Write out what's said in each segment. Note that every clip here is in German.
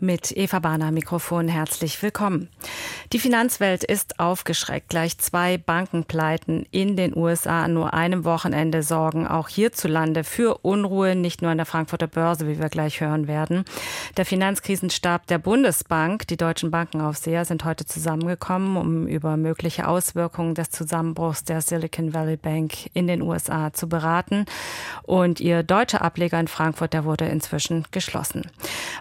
mit Eva Bahner Mikrofon herzlich willkommen. Die Finanzwelt ist aufgeschreckt. Gleich zwei Bankenpleiten in den USA an nur einem Wochenende sorgen auch hierzulande für Unruhe, nicht nur an der Frankfurter Börse, wie wir gleich hören werden. Der Finanzkrisenstab der Bundesbank, die deutschen Bankenaufseher sind heute zusammengekommen, um über mögliche Auswirkungen des Zusammenbruchs der Silicon Valley Bank in den USA zu beraten. Und ihr deutscher Ableger in Frankfurt, der wurde inzwischen geschlossen.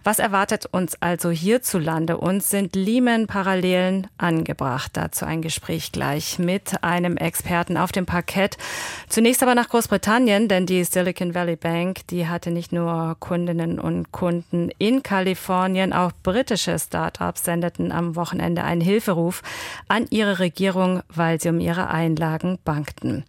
Was erwartet uns uns also hierzulande. Uns sind Lehman-Parallelen angebracht. Dazu ein Gespräch gleich mit einem Experten auf dem Parkett. Zunächst aber nach Großbritannien, denn die Silicon Valley Bank, die hatte nicht nur Kundinnen und Kunden in Kalifornien, auch britische Startups sendeten am Wochenende einen Hilferuf an ihre Regierung, weil sie um ihre Einlagen bankten.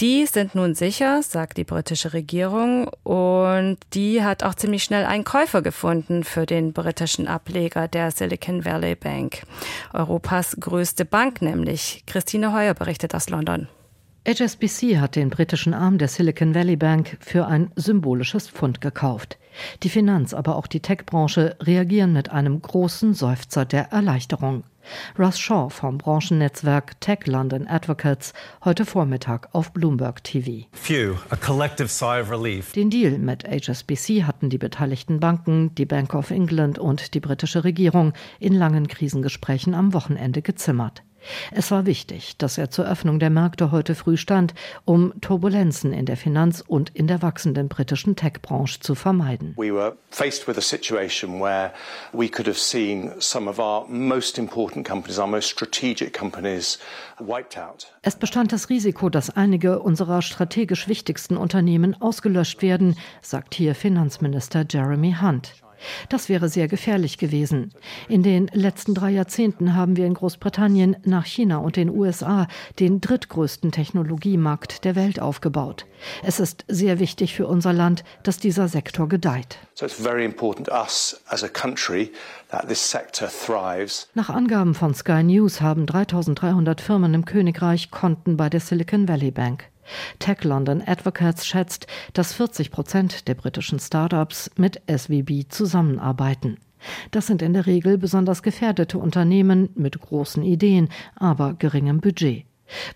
Die sind nun sicher, sagt die britische Regierung, und die hat auch ziemlich schnell einen Käufer gefunden für den britischen Ableger der Silicon Valley Bank. Europas größte Bank nämlich. Christine Heuer berichtet aus London. HSBC hat den britischen Arm der Silicon Valley Bank für ein symbolisches Pfund gekauft. Die Finanz, aber auch die Tech-Branche reagieren mit einem großen Seufzer der Erleichterung. Russ Shaw vom Branchennetzwerk Tech London Advocates heute Vormittag auf Bloomberg TV. Phew, a collective sigh of relief. Den Deal mit HSBC hatten die beteiligten Banken, die Bank of England und die britische Regierung in langen Krisengesprächen am Wochenende gezimmert. Es war wichtig, dass er zur Öffnung der Märkte heute früh stand, um Turbulenzen in der Finanz- und in der wachsenden britischen Tech-Branche zu vermeiden. We were faced with a situation where we could have seen some of our most important companies, our most strategic companies wiped out. Es bestand das Risiko, dass einige unserer strategisch wichtigsten Unternehmen ausgelöscht werden, sagt hier Finanzminister Jeremy Hunt. Das wäre sehr gefährlich gewesen. In den letzten drei Jahrzehnten haben wir in Großbritannien nach China und den USA den drittgrößten Technologiemarkt der Welt aufgebaut. Es ist sehr wichtig für unser Land, dass dieser Sektor gedeiht. Nach Angaben von Sky News haben 3300 Firmen im Königreich Konten bei der Silicon Valley Bank. Tech London Advocates schätzt, dass 40 Prozent der britischen Startups mit SVB zusammenarbeiten. Das sind in der Regel besonders gefährdete Unternehmen mit großen Ideen, aber geringem Budget.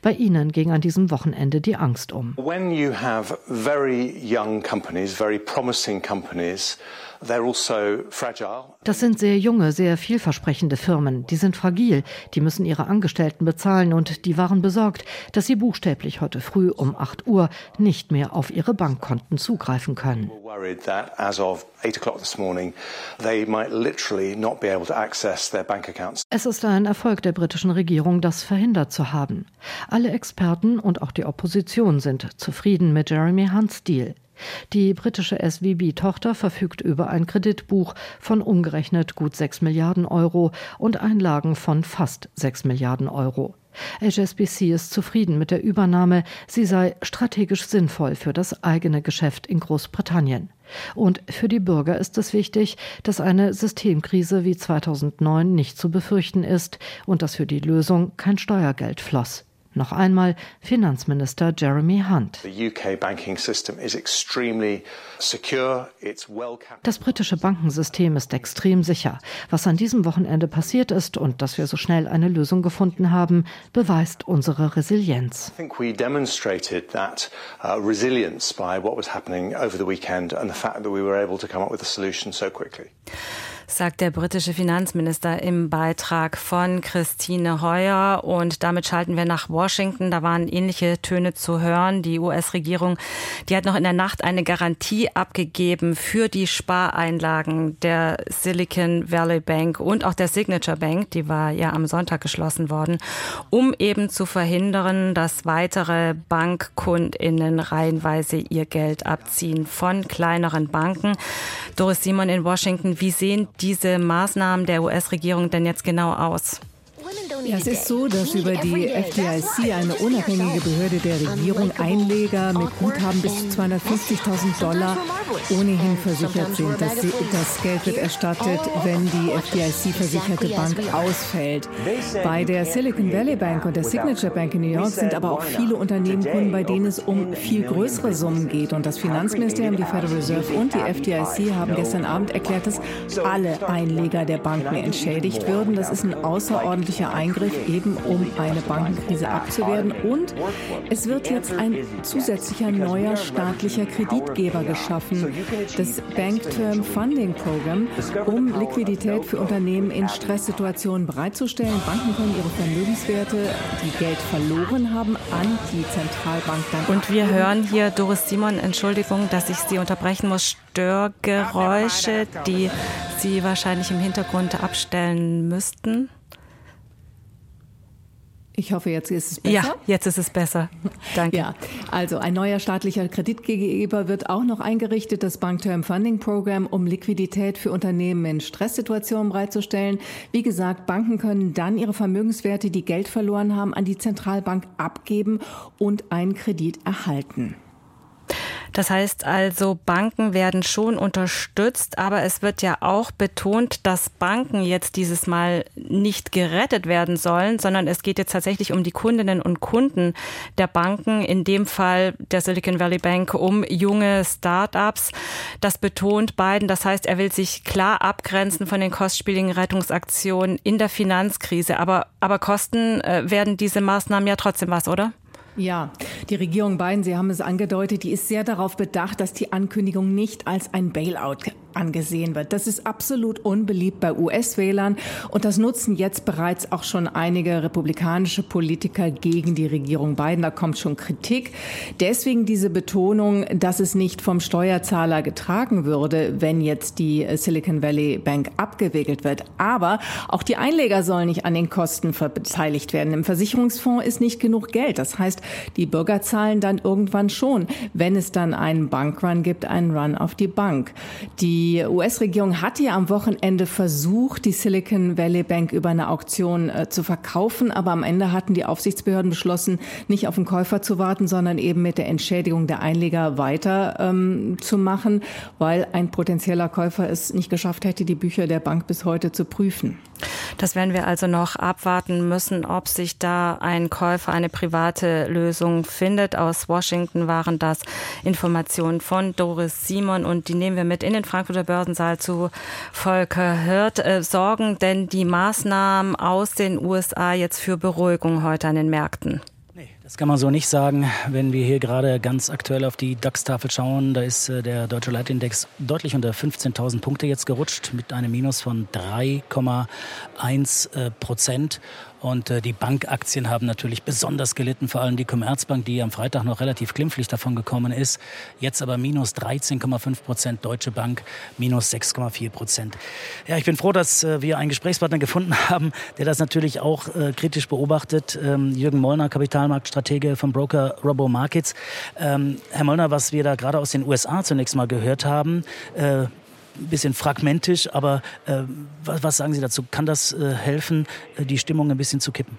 Bei Ihnen ging an diesem Wochenende die Angst um. When you have very young companies, very promising companies, das sind sehr junge, sehr vielversprechende Firmen. Die sind fragil, die müssen ihre Angestellten bezahlen und die waren besorgt, dass sie buchstäblich heute früh um 8 Uhr nicht mehr auf ihre Bankkonten zugreifen können. Es ist ein Erfolg der britischen Regierung, das verhindert zu haben. Alle Experten und auch die Opposition sind zufrieden mit Jeremy Hunts Deal. Die britische SVB-Tochter verfügt über ein Kreditbuch von umgerechnet gut 6 Milliarden Euro und Einlagen von fast 6 Milliarden Euro. HSBC ist zufrieden mit der Übernahme, sie sei strategisch sinnvoll für das eigene Geschäft in Großbritannien. Und für die Bürger ist es wichtig, dass eine Systemkrise wie 2009 nicht zu befürchten ist und dass für die Lösung kein Steuergeld floss. Noch einmal Finanzminister Jeremy Hunt. Das britische Bankensystem ist extrem sicher. Was an diesem Wochenende passiert ist und dass wir so schnell eine Lösung gefunden haben, beweist unsere Resilienz. Sagt der britische Finanzminister im Beitrag von Christine Heuer. Und damit schalten wir nach Washington. Da waren ähnliche Töne zu hören. Die US-Regierung, die hat noch in der Nacht eine Garantie abgegeben für die Spareinlagen der Silicon Valley Bank und auch der Signature Bank. Die war ja am Sonntag geschlossen worden, um eben zu verhindern, dass weitere BankkundInnen reihenweise ihr Geld abziehen von kleineren Banken. Doris Simon in Washington, wie sehen diese Maßnahmen der US-Regierung denn jetzt genau aus? Ja, es ist so, dass über die FDIC, eine unabhängige Behörde der Regierung, Einleger mit Guthaben bis zu 250.000 Dollar ohnehin versichert sind. Das, das Geld wird erstattet, wenn die FDIC-versicherte Bank ausfällt. Bei der Silicon Valley Bank und der Signature Bank in New York sind aber auch viele Unternehmen Kunden, bei denen es um viel größere Summen geht. Und das Finanzministerium, die Federal Reserve und die FDIC haben gestern Abend erklärt, dass alle Einleger der Banken entschädigt würden. Das ist ein außerordentlicher Eingriff, eben um eine Bankenkrise abzuwehren. Und es wird jetzt ein zusätzlicher neuer staatlicher Kreditgeber geschaffen, das Bank Term Funding Program, um Liquidität für Unternehmen in Stresssituationen bereitzustellen. Banken können ihre Vermögenswerte, die Geld verloren haben, an die Zentralbank dann. Und wir hören hier Doris Simon, Entschuldigung, dass ich Sie unterbrechen muss, Störgeräusche, die Sie wahrscheinlich im Hintergrund abstellen müssten. Ich hoffe, jetzt ist es besser. Ja, jetzt ist es besser. Danke. Ja, also ein neuer staatlicher Kreditgeber wird auch noch eingerichtet, das Bank Term Funding Program, um Liquidität für Unternehmen in Stresssituationen bereitzustellen. Wie gesagt, Banken können dann ihre Vermögenswerte, die Geld verloren haben, an die Zentralbank abgeben und einen Kredit erhalten. Das heißt also, Banken werden schon unterstützt, aber es wird ja auch betont, dass Banken jetzt dieses Mal nicht gerettet werden sollen, sondern es geht jetzt tatsächlich um die Kundinnen und Kunden der Banken, in dem Fall der Silicon Valley Bank, um junge Start-ups. Das betont Biden. Das heißt, er will sich klar abgrenzen von den kostspieligen Rettungsaktionen in der Finanzkrise. Aber, aber kosten äh, werden diese Maßnahmen ja trotzdem was, oder? Ja, die Regierung Biden, Sie haben es angedeutet, die ist sehr darauf bedacht, dass die Ankündigung nicht als ein Bailout angesehen wird. Das ist absolut unbeliebt bei US-Wählern und das nutzen jetzt bereits auch schon einige republikanische Politiker gegen die Regierung Biden. Da kommt schon Kritik. Deswegen diese Betonung, dass es nicht vom Steuerzahler getragen würde, wenn jetzt die Silicon Valley Bank abgewickelt wird. Aber auch die Einleger sollen nicht an den Kosten beteiligt werden. Im Versicherungsfonds ist nicht genug Geld. Das heißt, die Bürger zahlen dann irgendwann schon, wenn es dann einen Bankrun gibt, einen Run auf die Bank. Die die US-Regierung hatte ja am Wochenende versucht, die Silicon Valley Bank über eine Auktion äh, zu verkaufen, aber am Ende hatten die Aufsichtsbehörden beschlossen, nicht auf den Käufer zu warten, sondern eben mit der Entschädigung der Einleger weiter ähm, zu machen, weil ein potenzieller Käufer es nicht geschafft hätte, die Bücher der Bank bis heute zu prüfen. Das werden wir also noch abwarten müssen, ob sich da ein Käufer eine private Lösung findet. Aus Washington waren das Informationen von Doris Simon und die nehmen wir mit in den Frankfurter Börsensaal zu Volker Hirt. Äh, sorgen denn die Maßnahmen aus den USA jetzt für Beruhigung heute an den Märkten? Das kann man so nicht sagen. Wenn wir hier gerade ganz aktuell auf die DAX-Tafel schauen, da ist äh, der deutsche Leitindex deutlich unter 15.000 Punkte jetzt gerutscht mit einem Minus von 3,1 äh, Prozent. Und äh, die Bankaktien haben natürlich besonders gelitten, vor allem die Commerzbank, die am Freitag noch relativ glimpflich davon gekommen ist. Jetzt aber minus 13,5 Prozent, Deutsche Bank minus 6,4 Prozent. Ja, ich bin froh, dass äh, wir einen Gesprächspartner gefunden haben, der das natürlich auch äh, kritisch beobachtet. Ähm, Jürgen Mollner, Kapitalmarktstratege vom Broker Robo Markets. Ähm, Herr Mollner, was wir da gerade aus den USA zunächst mal gehört haben, äh, ein bisschen fragmentisch, aber äh, was, was, sagen Sie dazu? Kann das äh, helfen, äh, die Stimmung ein bisschen zu kippen?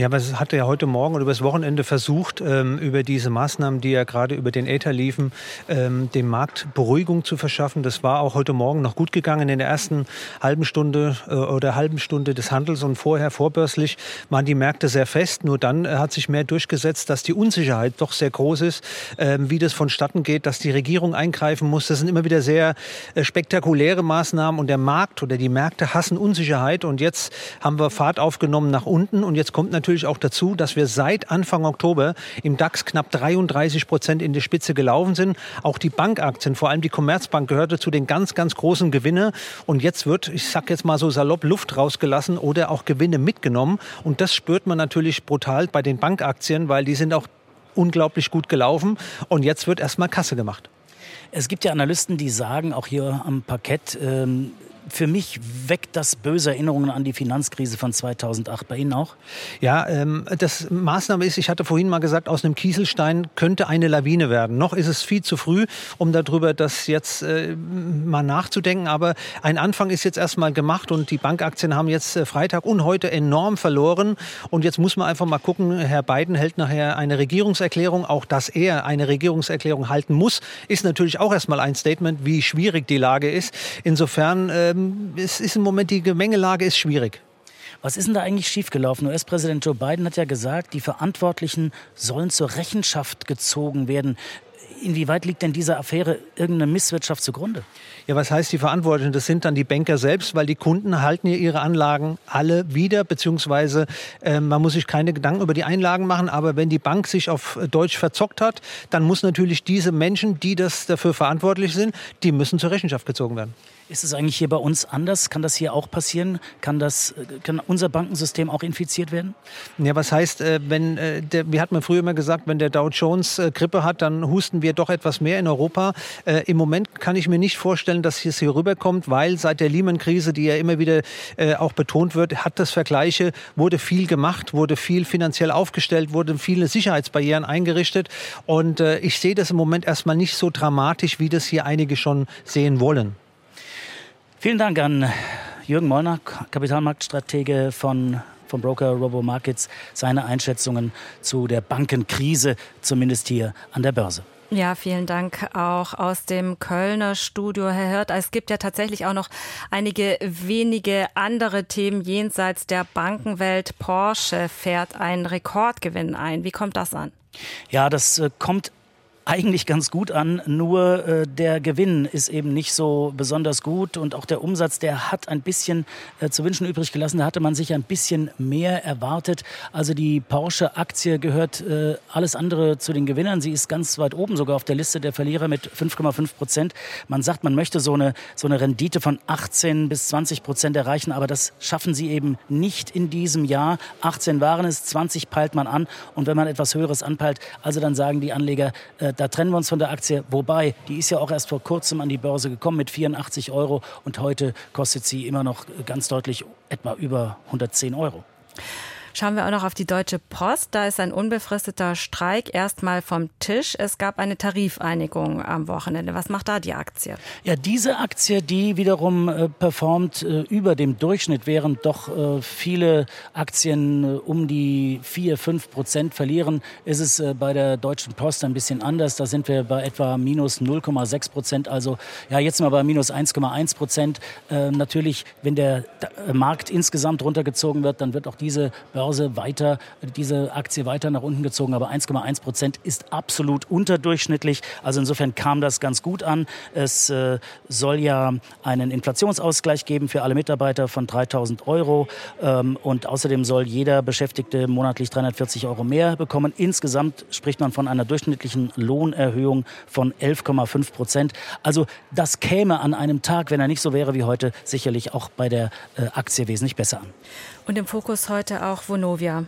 Ja, aber es hatte ja heute Morgen oder übers Wochenende versucht, ähm, über diese Maßnahmen, die ja gerade über den Äther liefen, ähm, dem Markt Beruhigung zu verschaffen. Das war auch heute Morgen noch gut gegangen. In der ersten halben Stunde äh, oder halben Stunde des Handels und vorher vorbörslich waren die Märkte sehr fest. Nur dann äh, hat sich mehr durchgesetzt, dass die Unsicherheit doch sehr groß ist, äh, wie das vonstatten geht, dass die Regierung eingreifen muss. Das sind immer wieder sehr äh, spektakuläre Maßnahmen und der Markt oder die Märkte hassen Unsicherheit. Und jetzt haben wir Fahrt aufgenommen nach unten und jetzt kommt natürlich auch dazu, dass wir seit Anfang Oktober im DAX knapp 33 Prozent in die Spitze gelaufen sind. Auch die Bankaktien, vor allem die Commerzbank, gehörte zu den ganz, ganz großen Gewinne. Und jetzt wird, ich sag jetzt mal so salopp, Luft rausgelassen oder auch Gewinne mitgenommen. Und das spürt man natürlich brutal bei den Bankaktien, weil die sind auch unglaublich gut gelaufen. Und jetzt wird erstmal Kasse gemacht. Es gibt ja Analysten, die sagen, auch hier am Parkett, ähm, für mich weckt das böse Erinnerungen an die Finanzkrise von 2008. Bei Ihnen auch? Ja, ähm, das Maßnahme ist, ich hatte vorhin mal gesagt, aus einem Kieselstein könnte eine Lawine werden. Noch ist es viel zu früh, um darüber das jetzt äh, mal nachzudenken. Aber ein Anfang ist jetzt erstmal gemacht und die Bankaktien haben jetzt äh, Freitag und heute enorm verloren. Und jetzt muss man einfach mal gucken, Herr Biden hält nachher eine Regierungserklärung. Auch dass er eine Regierungserklärung halten muss, ist natürlich auch erstmal ein Statement, wie schwierig die Lage ist. Insofern ähm, ähm, es ist im Moment, die Gemengelage ist schwierig. Was ist denn da eigentlich schiefgelaufen? US-Präsident Joe Biden hat ja gesagt, die Verantwortlichen sollen zur Rechenschaft gezogen werden. Inwieweit liegt denn dieser Affäre irgendeine Misswirtschaft zugrunde? Ja, was heißt die Verantwortlichen? Das sind dann die Banker selbst, weil die Kunden halten ja ihre Anlagen alle wieder, beziehungsweise äh, man muss sich keine Gedanken über die Einlagen machen. Aber wenn die Bank sich auf Deutsch verzockt hat, dann muss natürlich diese Menschen, die das dafür verantwortlich sind, die müssen zur Rechenschaft gezogen werden. Ist es eigentlich hier bei uns anders? Kann das hier auch passieren? Kann, das, kann unser Bankensystem auch infiziert werden? Ja, was heißt, äh, wenn äh, der, wir hatten mir früher immer gesagt, wenn der Dow Jones äh, Grippe hat, dann husten wir doch etwas mehr in Europa. Im Moment kann ich mir nicht vorstellen, dass es hier rüberkommt, weil seit der Lehman-Krise, die ja immer wieder auch betont wird, hat das Vergleiche, wurde viel gemacht, wurde viel finanziell aufgestellt, wurden viele Sicherheitsbarrieren eingerichtet. Und ich sehe das im Moment erstmal nicht so dramatisch, wie das hier einige schon sehen wollen. Vielen Dank an Jürgen Mollner, Kapitalmarktstratege von vom Broker Robo Markets, seine Einschätzungen zu der Bankenkrise, zumindest hier an der Börse. Ja, vielen Dank auch aus dem Kölner Studio, Herr Hirt. Es gibt ja tatsächlich auch noch einige wenige andere Themen jenseits der Bankenwelt. Porsche fährt einen Rekordgewinn ein. Wie kommt das an? Ja, das äh, kommt eigentlich ganz gut an, nur äh, der Gewinn ist eben nicht so besonders gut und auch der Umsatz, der hat ein bisschen äh, zu wünschen übrig gelassen. Da hatte man sich ein bisschen mehr erwartet. Also die Porsche-Aktie gehört äh, alles andere zu den Gewinnern. Sie ist ganz weit oben, sogar auf der Liste der Verlierer mit 5,5 Prozent. Man sagt, man möchte so eine, so eine Rendite von 18 bis 20 Prozent erreichen, aber das schaffen sie eben nicht in diesem Jahr. 18 waren es, 20 peilt man an und wenn man etwas Höheres anpeilt, also dann sagen die Anleger, äh, da trennen wir uns von der Aktie. Wobei, die ist ja auch erst vor kurzem an die Börse gekommen mit 84 Euro und heute kostet sie immer noch ganz deutlich etwa über 110 Euro. Schauen wir auch noch auf die Deutsche Post. Da ist ein unbefristeter Streik erstmal vom Tisch. Es gab eine Tarifeinigung am Wochenende. Was macht da die Aktie? Ja, diese Aktie, die wiederum äh, performt äh, über dem Durchschnitt, während doch äh, viele Aktien um die 4, 5 Prozent verlieren, ist es bei der Deutschen Post ein bisschen anders. Da sind wir bei etwa minus 0,6 Prozent. Also ja, jetzt mal bei minus 1,1 Prozent. Äh, natürlich, wenn der Markt insgesamt runtergezogen wird, dann wird auch diese Börse Börse weiter, diese Aktie weiter nach unten gezogen, aber 1,1 Prozent ist absolut unterdurchschnittlich. Also insofern kam das ganz gut an. Es äh, soll ja einen Inflationsausgleich geben für alle Mitarbeiter von 3000 Euro ähm, und außerdem soll jeder Beschäftigte monatlich 340 Euro mehr bekommen. Insgesamt spricht man von einer durchschnittlichen Lohnerhöhung von 11,5 Prozent. Also das käme an einem Tag, wenn er nicht so wäre wie heute, sicherlich auch bei der äh, Aktie wesentlich besser an. Und im Fokus heute auch Vonovia.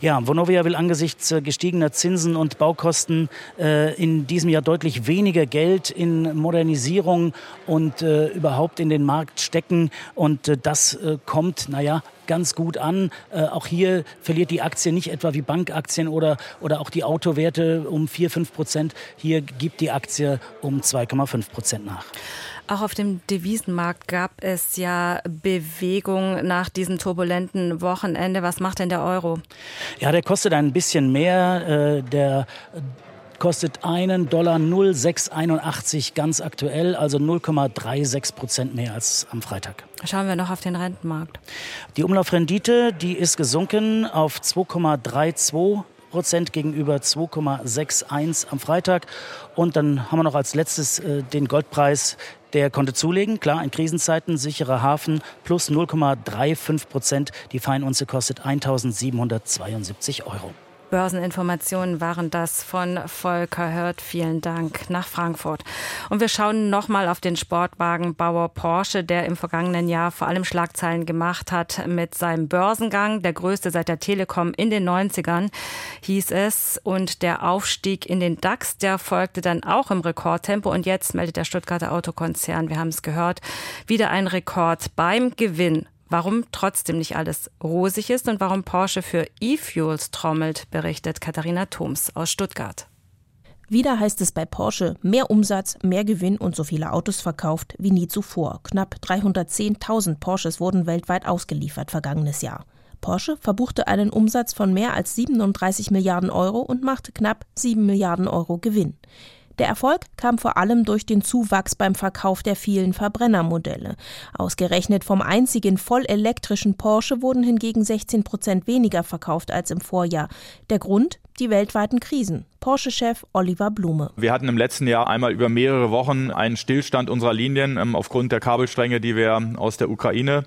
Ja, Vonovia will angesichts äh, gestiegener Zinsen und Baukosten äh, in diesem Jahr deutlich weniger Geld in Modernisierung und äh, überhaupt in den Markt stecken. Und äh, das äh, kommt, naja, ganz gut an. Äh, auch hier verliert die Aktie nicht etwa wie Bankaktien oder, oder auch die Autowerte um 4, 5 Prozent. Hier gibt die Aktie um 2,5 Prozent nach. Auch auf dem Devisenmarkt gab es ja Bewegung nach diesem turbulenten Wochenende. Was macht denn der Euro? Ja, der kostet ein bisschen mehr. Äh, der kostet einen Dollar 0,681 ganz aktuell, also 0,36 Prozent mehr als am Freitag. Schauen wir noch auf den Rentenmarkt. Die Umlaufrendite, die ist gesunken auf 2,32 Prozent gegenüber 2,61 am Freitag. Und dann haben wir noch als letztes äh, den Goldpreis. Der konnte zulegen, klar, in Krisenzeiten, sicherer Hafen, plus 0,35 Prozent. Die Feinunze kostet 1.772 Euro. Börseninformationen waren das von Volker Hört. Vielen Dank nach Frankfurt. Und wir schauen nochmal auf den Sportwagenbauer Porsche, der im vergangenen Jahr vor allem Schlagzeilen gemacht hat mit seinem Börsengang, der größte seit der Telekom in den 90ern, hieß es. Und der Aufstieg in den DAX, der folgte dann auch im Rekordtempo. Und jetzt meldet der Stuttgarter Autokonzern, wir haben es gehört, wieder ein Rekord beim Gewinn Warum trotzdem nicht alles rosig ist und warum Porsche für E-Fuels trommelt, berichtet Katharina Thoms aus Stuttgart. Wieder heißt es bei Porsche mehr Umsatz, mehr Gewinn und so viele Autos verkauft wie nie zuvor. Knapp 310.000 Porsches wurden weltweit ausgeliefert vergangenes Jahr. Porsche verbuchte einen Umsatz von mehr als 37 Milliarden Euro und machte knapp 7 Milliarden Euro Gewinn. Der Erfolg kam vor allem durch den Zuwachs beim Verkauf der vielen Verbrennermodelle. Ausgerechnet vom einzigen vollelektrischen Porsche wurden hingegen 16 Prozent weniger verkauft als im Vorjahr. Der Grund? Die weltweiten Krisen. Porsche-Chef Oliver Blume. Wir hatten im letzten Jahr einmal über mehrere Wochen einen Stillstand unserer Linien ähm, aufgrund der Kabelstränge, die wir aus der Ukraine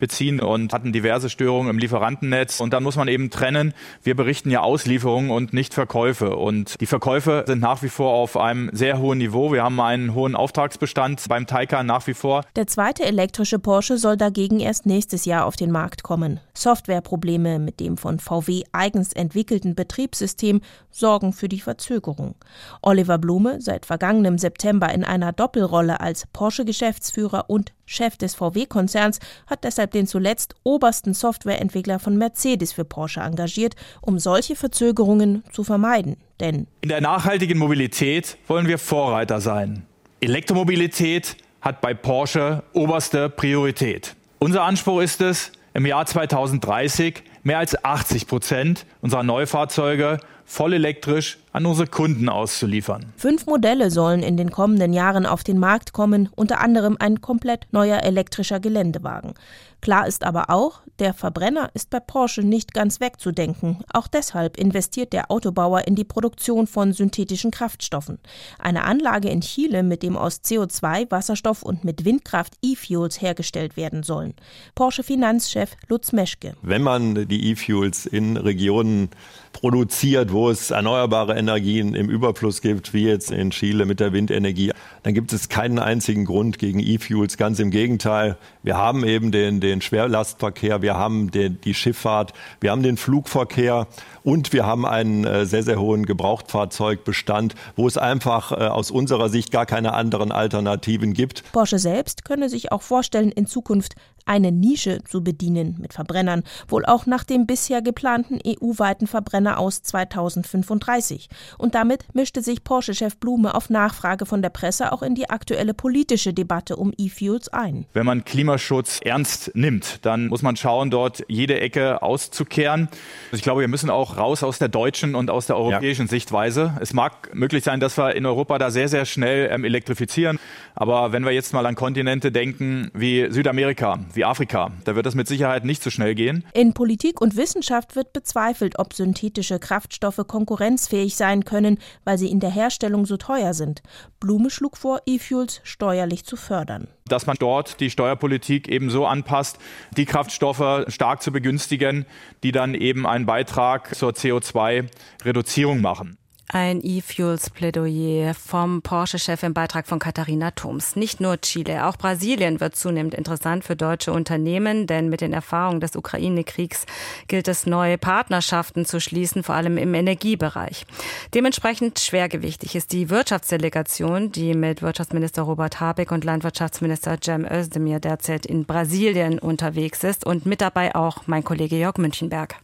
beziehen und hatten diverse Störungen im Lieferantennetz. Und dann muss man eben trennen. Wir berichten ja Auslieferungen und nicht Verkäufe. Und die Verkäufe sind nach wie vor auf einem sehr hohen Niveau. Wir haben einen hohen Auftragsbestand beim Taycan nach wie vor. Der zweite elektrische Porsche soll dagegen erst nächstes Jahr auf den Markt kommen. Softwareprobleme mit dem von VW eigens entwickelten Betriebssystem sorgen für die Verzögerung. Oliver Blume, seit vergangenem September in einer Doppelrolle als Porsche-Geschäftsführer und Chef des VW-Konzerns, hat deshalb den zuletzt obersten Softwareentwickler von Mercedes für Porsche engagiert, um solche Verzögerungen zu vermeiden. Denn in der nachhaltigen Mobilität wollen wir Vorreiter sein. Elektromobilität hat bei Porsche oberste Priorität. Unser Anspruch ist es, im Jahr 2030 mehr als 80 Prozent unserer Neufahrzeuge voll elektrisch an unsere Kunden auszuliefern. Fünf Modelle sollen in den kommenden Jahren auf den Markt kommen, unter anderem ein komplett neuer elektrischer Geländewagen. Klar ist aber auch, der Verbrenner ist bei Porsche nicht ganz wegzudenken. Auch deshalb investiert der Autobauer in die Produktion von synthetischen Kraftstoffen. Eine Anlage in Chile, mit dem aus CO2, Wasserstoff und mit Windkraft E-Fuels hergestellt werden sollen. Porsche Finanzchef Lutz Meschke. Wenn man die E-Fuels in Regionen produziert, wo es erneuerbare Energien im Überfluss gibt, wie jetzt in Chile mit der Windenergie, dann gibt es keinen einzigen Grund gegen E-Fuels. Ganz im Gegenteil. Wir haben eben den, den Schwerlastverkehr, wir haben den, die Schifffahrt, wir haben den Flugverkehr und wir haben einen äh, sehr, sehr hohen Gebrauchtfahrzeugbestand, wo es einfach äh, aus unserer Sicht gar keine anderen Alternativen gibt. Porsche selbst könne sich auch vorstellen, in Zukunft eine Nische zu bedienen mit Verbrennern, wohl auch nach dem bisher geplanten EU-weiten Verbrenner aus 2035. Und damit mischte sich Porsche-Chef Blume auf Nachfrage von der Presse auch in die aktuelle politische Debatte um E-Fuels ein. Wenn man Klimaschutz ernst nimmt, dann muss man schauen, dort jede Ecke auszukehren. Also ich glaube, wir müssen auch raus aus der deutschen und aus der europäischen ja. Sichtweise. Es mag möglich sein, dass wir in Europa da sehr, sehr schnell ähm, elektrifizieren. Aber wenn wir jetzt mal an Kontinente denken wie Südamerika, wie Afrika. Da wird das mit Sicherheit nicht so schnell gehen. In Politik und Wissenschaft wird bezweifelt, ob synthetische Kraftstoffe konkurrenzfähig sein können, weil sie in der Herstellung so teuer sind. Blume schlug vor, E-Fuels steuerlich zu fördern dass man dort die Steuerpolitik eben so anpasst, die Kraftstoffe stark zu begünstigen, die dann eben einen Beitrag zur CO2-Reduzierung machen. Ein E-Fuels-Plädoyer vom Porsche-Chef im Beitrag von Katharina Thoms. Nicht nur Chile, auch Brasilien wird zunehmend interessant für deutsche Unternehmen, denn mit den Erfahrungen des Ukraine-Kriegs gilt es, neue Partnerschaften zu schließen, vor allem im Energiebereich. Dementsprechend schwergewichtig ist die Wirtschaftsdelegation, die mit Wirtschaftsminister Robert Habeck und Landwirtschaftsminister Cem Özdemir derzeit in Brasilien unterwegs ist und mit dabei auch mein Kollege Jörg Münchenberg.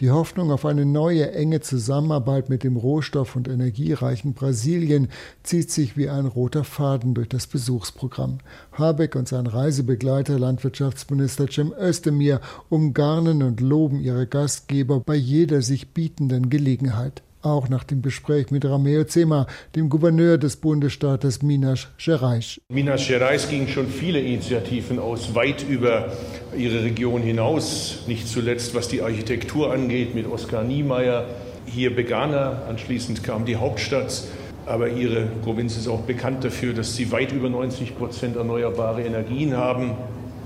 Die Hoffnung auf eine neue enge Zusammenarbeit mit dem rohstoff- und energiereichen Brasilien zieht sich wie ein roter Faden durch das Besuchsprogramm. Habeck und sein Reisebegleiter Landwirtschaftsminister Cem Özdemir umgarnen und loben ihre Gastgeber bei jeder sich bietenden Gelegenheit auch nach dem Gespräch mit Rameo Zema, dem Gouverneur des Bundesstaates Minas Gerais. Minas Gerais ging schon viele Initiativen aus, weit über ihre Region hinaus, nicht zuletzt was die Architektur angeht mit Oskar Niemeyer. Hier begann er, anschließend kam die Hauptstadt. Aber Ihre Provinz ist auch bekannt dafür, dass Sie weit über 90 Prozent erneuerbare Energien haben.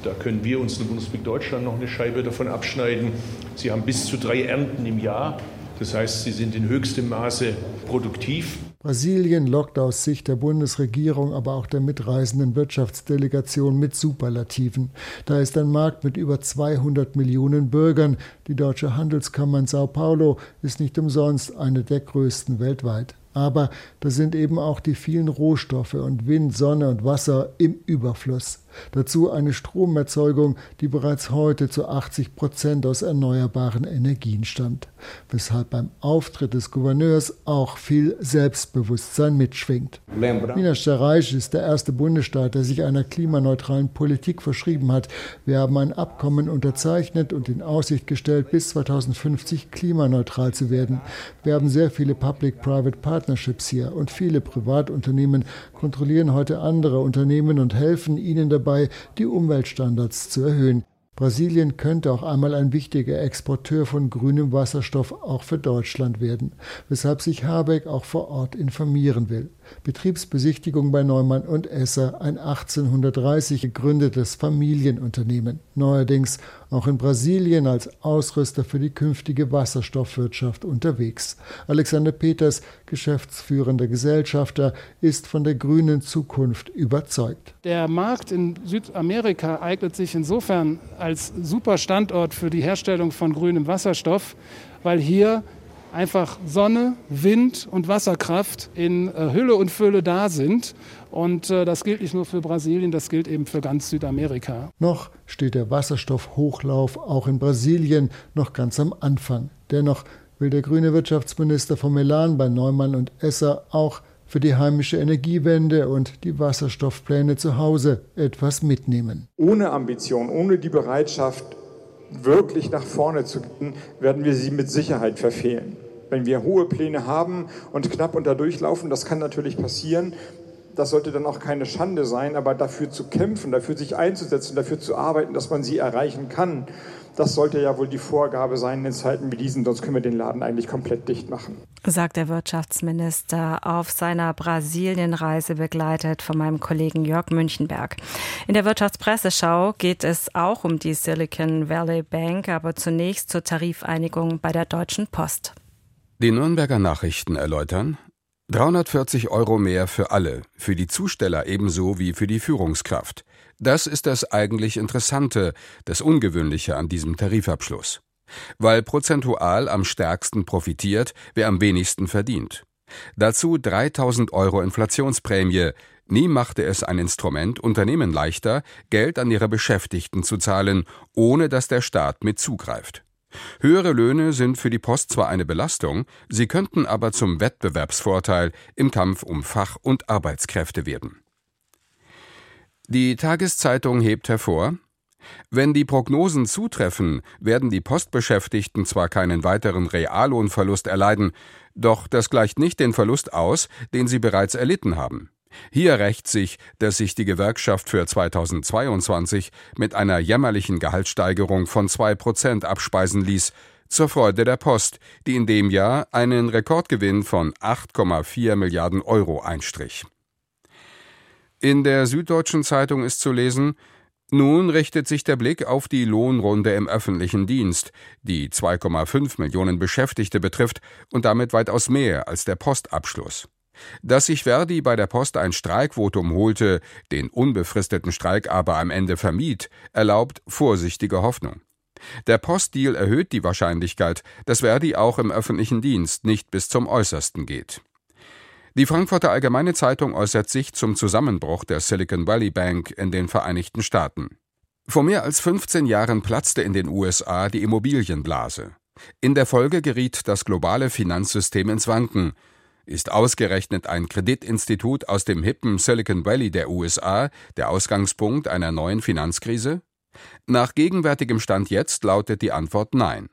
Da können wir uns in der Bundesrepublik Deutschland noch eine Scheibe davon abschneiden. Sie haben bis zu drei Ernten im Jahr. Das heißt, sie sind in höchstem Maße produktiv. Brasilien lockt aus Sicht der Bundesregierung, aber auch der mitreisenden Wirtschaftsdelegation mit Superlativen. Da ist ein Markt mit über 200 Millionen Bürgern. Die Deutsche Handelskammer in Sao Paulo ist nicht umsonst eine der größten weltweit. Aber da sind eben auch die vielen Rohstoffe und Wind, Sonne und Wasser im Überfluss. Dazu eine Stromerzeugung, die bereits heute zu 80 Prozent aus erneuerbaren Energien stammt, weshalb beim Auftritt des Gouverneurs auch viel Selbstbewusstsein mitschwingt. Minas Gerais ist der erste Bundesstaat, der sich einer klimaneutralen Politik verschrieben hat. Wir haben ein Abkommen unterzeichnet und in Aussicht gestellt, bis 2050 klimaneutral zu werden. Wir haben sehr viele Public-Private Partnerships hier und viele Privatunternehmen kontrollieren heute andere Unternehmen und helfen ihnen dabei, die Umweltstandards zu erhöhen. Brasilien könnte auch einmal ein wichtiger Exporteur von grünem Wasserstoff auch für Deutschland werden, weshalb sich Habeck auch vor Ort informieren will. Betriebsbesichtigung bei Neumann und Esser, ein 1830 gegründetes Familienunternehmen, neuerdings auch in Brasilien als Ausrüster für die künftige Wasserstoffwirtschaft unterwegs. Alexander Peters, geschäftsführender Gesellschafter, ist von der grünen Zukunft überzeugt. Der Markt in Südamerika eignet sich insofern als super Standort für die Herstellung von grünem Wasserstoff, weil hier einfach Sonne, Wind und Wasserkraft in äh, Hülle und Fülle da sind. Und äh, das gilt nicht nur für Brasilien, das gilt eben für ganz Südamerika. Noch steht der Wasserstoffhochlauf auch in Brasilien noch ganz am Anfang. Dennoch will der grüne Wirtschaftsminister von Melan bei Neumann und Esser auch für die heimische Energiewende und die Wasserstoffpläne zu Hause etwas mitnehmen. Ohne Ambition, ohne die Bereitschaft, wirklich nach vorne zu gehen, werden wir sie mit Sicherheit verfehlen. Wenn wir hohe Pläne haben und knapp unter durchlaufen, das kann natürlich passieren. Das sollte dann auch keine Schande sein, aber dafür zu kämpfen, dafür sich einzusetzen, dafür zu arbeiten, dass man sie erreichen kann, das sollte ja wohl die Vorgabe sein in Zeiten wie diesen, sonst können wir den Laden eigentlich komplett dicht machen. Sagt der Wirtschaftsminister auf seiner Brasilienreise begleitet von meinem Kollegen Jörg Münchenberg. In der Wirtschaftspresseschau geht es auch um die Silicon Valley Bank, aber zunächst zur Tarifeinigung bei der Deutschen Post. Die Nürnberger Nachrichten erläutern, 340 Euro mehr für alle, für die Zusteller ebenso wie für die Führungskraft. Das ist das eigentlich Interessante, das Ungewöhnliche an diesem Tarifabschluss. Weil prozentual am stärksten profitiert, wer am wenigsten verdient. Dazu 3000 Euro Inflationsprämie. Nie machte es ein Instrument Unternehmen leichter, Geld an ihre Beschäftigten zu zahlen, ohne dass der Staat mit zugreift. Höhere Löhne sind für die Post zwar eine Belastung, sie könnten aber zum Wettbewerbsvorteil im Kampf um Fach- und Arbeitskräfte werden. Die Tageszeitung hebt hervor, wenn die Prognosen zutreffen, werden die Postbeschäftigten zwar keinen weiteren Reallohnverlust erleiden, doch das gleicht nicht den Verlust aus, den sie bereits erlitten haben. Hier rächt sich, dass sich die Gewerkschaft für 2022 mit einer jämmerlichen Gehaltssteigerung von zwei Prozent abspeisen ließ, zur Freude der Post, die in dem Jahr einen Rekordgewinn von 8,4 Milliarden Euro einstrich. In der Süddeutschen Zeitung ist zu lesen, nun richtet sich der Blick auf die Lohnrunde im öffentlichen Dienst, die 2,5 Millionen Beschäftigte betrifft und damit weitaus mehr als der Postabschluss. Dass sich Verdi bei der Post ein Streikvotum holte, den unbefristeten Streik aber am Ende vermied, erlaubt vorsichtige Hoffnung. Der Postdeal erhöht die Wahrscheinlichkeit, dass Verdi auch im öffentlichen Dienst nicht bis zum Äußersten geht. Die Frankfurter Allgemeine Zeitung äußert sich zum Zusammenbruch der Silicon Valley Bank in den Vereinigten Staaten. Vor mehr als 15 Jahren platzte in den USA die Immobilienblase. In der Folge geriet das globale Finanzsystem ins Wanken. Ist ausgerechnet ein Kreditinstitut aus dem hippen Silicon Valley der USA der Ausgangspunkt einer neuen Finanzkrise? Nach gegenwärtigem Stand jetzt lautet die Antwort Nein.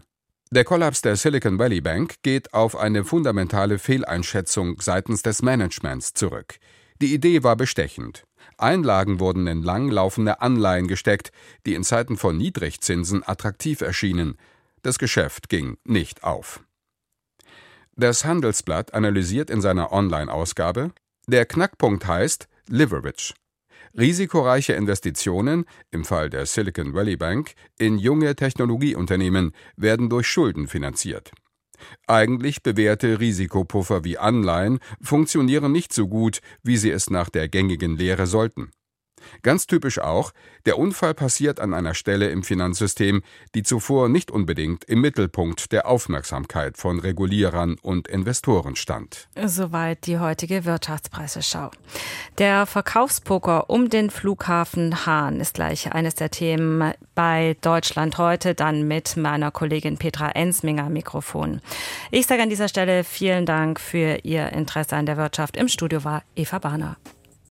Der Kollaps der Silicon Valley Bank geht auf eine fundamentale Fehleinschätzung seitens des Managements zurück. Die Idee war bestechend. Einlagen wurden in langlaufende Anleihen gesteckt, die in Zeiten von Niedrigzinsen attraktiv erschienen. Das Geschäft ging nicht auf. Das Handelsblatt analysiert in seiner Online-Ausgabe, der Knackpunkt heißt Leverage. Risikoreiche Investitionen, im Fall der Silicon Valley Bank, in junge Technologieunternehmen werden durch Schulden finanziert. Eigentlich bewährte Risikopuffer wie Anleihen funktionieren nicht so gut, wie sie es nach der gängigen Lehre sollten. Ganz typisch auch, der Unfall passiert an einer Stelle im Finanzsystem, die zuvor nicht unbedingt im Mittelpunkt der Aufmerksamkeit von Regulierern und Investoren stand. Soweit die heutige Wirtschaftspresseschau. Der Verkaufspoker um den Flughafen Hahn ist gleich eines der Themen bei Deutschland heute, dann mit meiner Kollegin Petra Ensminger Mikrofon. Ich sage an dieser Stelle vielen Dank für Ihr Interesse an der Wirtschaft. Im Studio war Eva Bahner.